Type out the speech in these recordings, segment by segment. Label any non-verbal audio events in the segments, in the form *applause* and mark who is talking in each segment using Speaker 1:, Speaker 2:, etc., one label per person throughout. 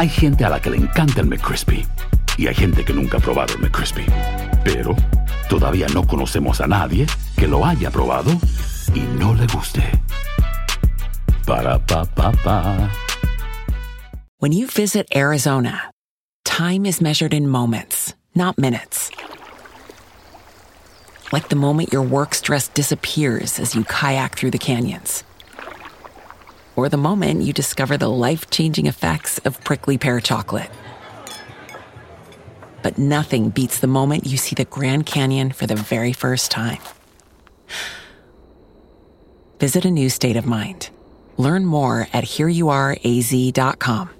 Speaker 1: Hay gente a la que le encanta el McCrispy. Y hay gente que nunca ha probado el McCrispy. Pero todavía no conocemos a nadie que lo haya probado y no le guste. Para pa pa pa.
Speaker 2: When you visit Arizona, time is measured in moments, not minutes. Like the moment your work stress disappears as you kayak through the canyons. Or the moment you discover the life changing effects of prickly pear chocolate. But nothing beats the moment you see the Grand Canyon for the very first time. Visit a new state of mind. Learn more at hereyouareaz.com.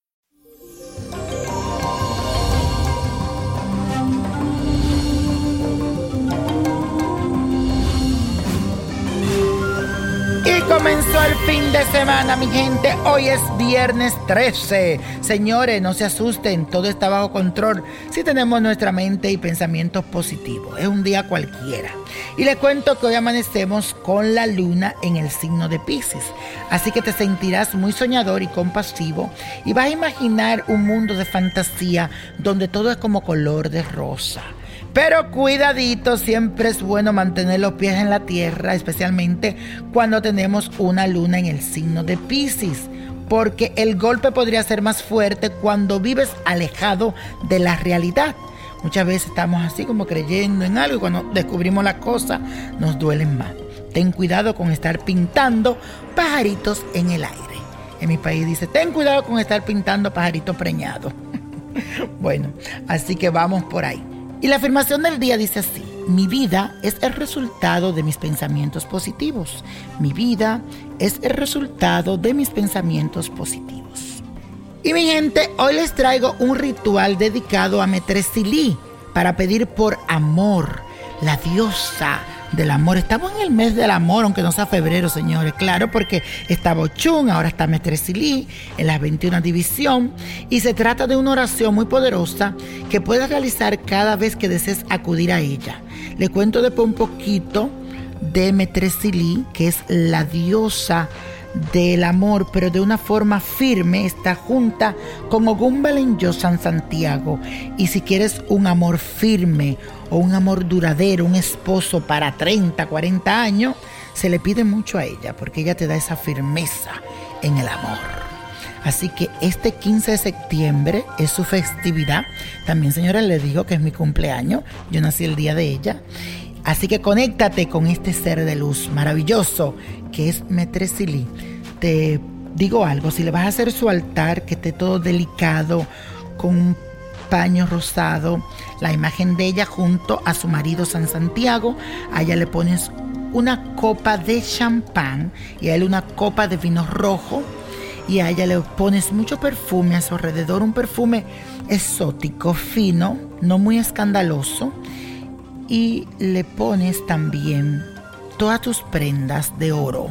Speaker 3: Comenzó el fin de semana, mi gente. Hoy es viernes 13. Señores, no se asusten, todo está bajo control si tenemos nuestra mente y pensamientos positivos. Es un día cualquiera. Y les cuento que hoy amanecemos con la luna en el signo de Pisces. Así que te sentirás muy soñador y compasivo y vas a imaginar un mundo de fantasía donde todo es como color de rosa. Pero cuidadito, siempre es bueno mantener los pies en la tierra, especialmente cuando tenemos una luna en el signo de Pisces, porque el golpe podría ser más fuerte cuando vives alejado de la realidad. Muchas veces estamos así como creyendo en algo y cuando descubrimos la cosa nos duelen más. Ten cuidado con estar pintando pajaritos en el aire. En mi país dice, ten cuidado con estar pintando pajaritos preñados. *laughs* bueno, así que vamos por ahí. Y la afirmación del día dice así, mi vida es el resultado de mis pensamientos positivos. Mi vida es el resultado de mis pensamientos positivos. Y mi gente, hoy les traigo un ritual dedicado a Metresili para pedir por amor, la diosa del amor. Estamos en el mes del amor, aunque no sea febrero, señores. Claro, porque está Bochún, ahora está Metresilí en la 21 división. Y se trata de una oración muy poderosa que puedes realizar cada vez que desees acudir a ella. Le cuento después un poquito de Metresilí, que es la diosa del amor, pero de una forma firme, está junta con Ogún yo San Santiago. Y si quieres un amor firme o un amor duradero, un esposo para 30, 40 años, se le pide mucho a ella, porque ella te da esa firmeza en el amor. Así que este 15 de septiembre es su festividad. También, señora, le digo que es mi cumpleaños. Yo nací el día de ella. Así que conéctate con este ser de luz maravilloso que es Metresili. Te digo algo, si le vas a hacer su altar, que esté todo delicado, con un paño rosado, la imagen de ella junto a su marido San Santiago, a ella le pones una copa de champán y a él una copa de vino rojo y a ella le pones mucho perfume a su alrededor, un perfume exótico, fino, no muy escandaloso y le pones también todas tus prendas de oro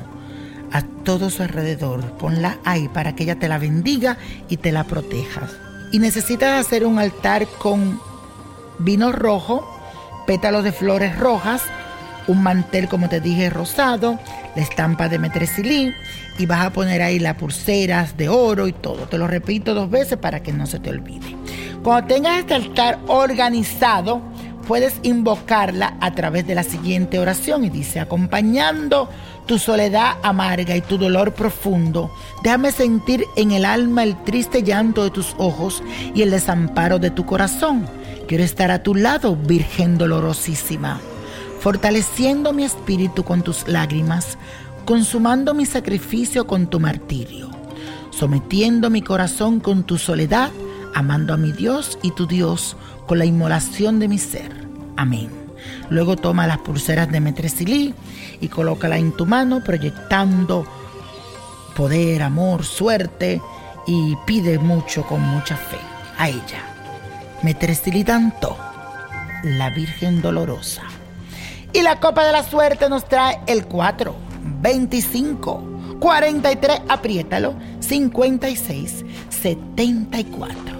Speaker 3: a todo su alrededor. Ponla ahí para que ella te la bendiga y te la proteja. Y necesitas hacer un altar con vino rojo, pétalos de flores rojas, un mantel, como te dije, rosado, la estampa de metresilí y vas a poner ahí las pulseras de oro y todo. Te lo repito dos veces para que no se te olvide. Cuando tengas este altar organizado, puedes invocarla a través de la siguiente oración y dice, acompañando tu soledad amarga y tu dolor profundo. Déjame sentir en el alma el triste llanto de tus ojos y el desamparo de tu corazón. Quiero estar a tu lado, Virgen dolorosísima, fortaleciendo mi espíritu con tus lágrimas, consumando mi sacrificio con tu martirio, sometiendo mi corazón con tu soledad, amando a mi Dios y tu Dios con la inmolación de mi ser. Amén. Luego toma las pulseras de Metresilí y colócala en tu mano, proyectando poder, amor, suerte y pide mucho con mucha fe a ella. Metresilí tanto, la Virgen Dolorosa. Y la copa de la suerte nos trae el 4, 25, 43, apriétalo, 56, 74.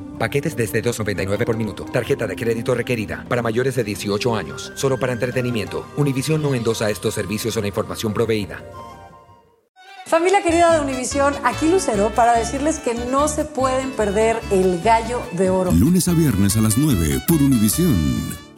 Speaker 4: Paquetes desde 2.99 por minuto. Tarjeta de crédito requerida para mayores de 18 años. Solo para entretenimiento. Univision no endosa estos servicios o la información proveída.
Speaker 5: Familia querida de Univisión, aquí Lucero para decirles que no se pueden perder el gallo de oro.
Speaker 6: Lunes a viernes a las 9 por Univisión.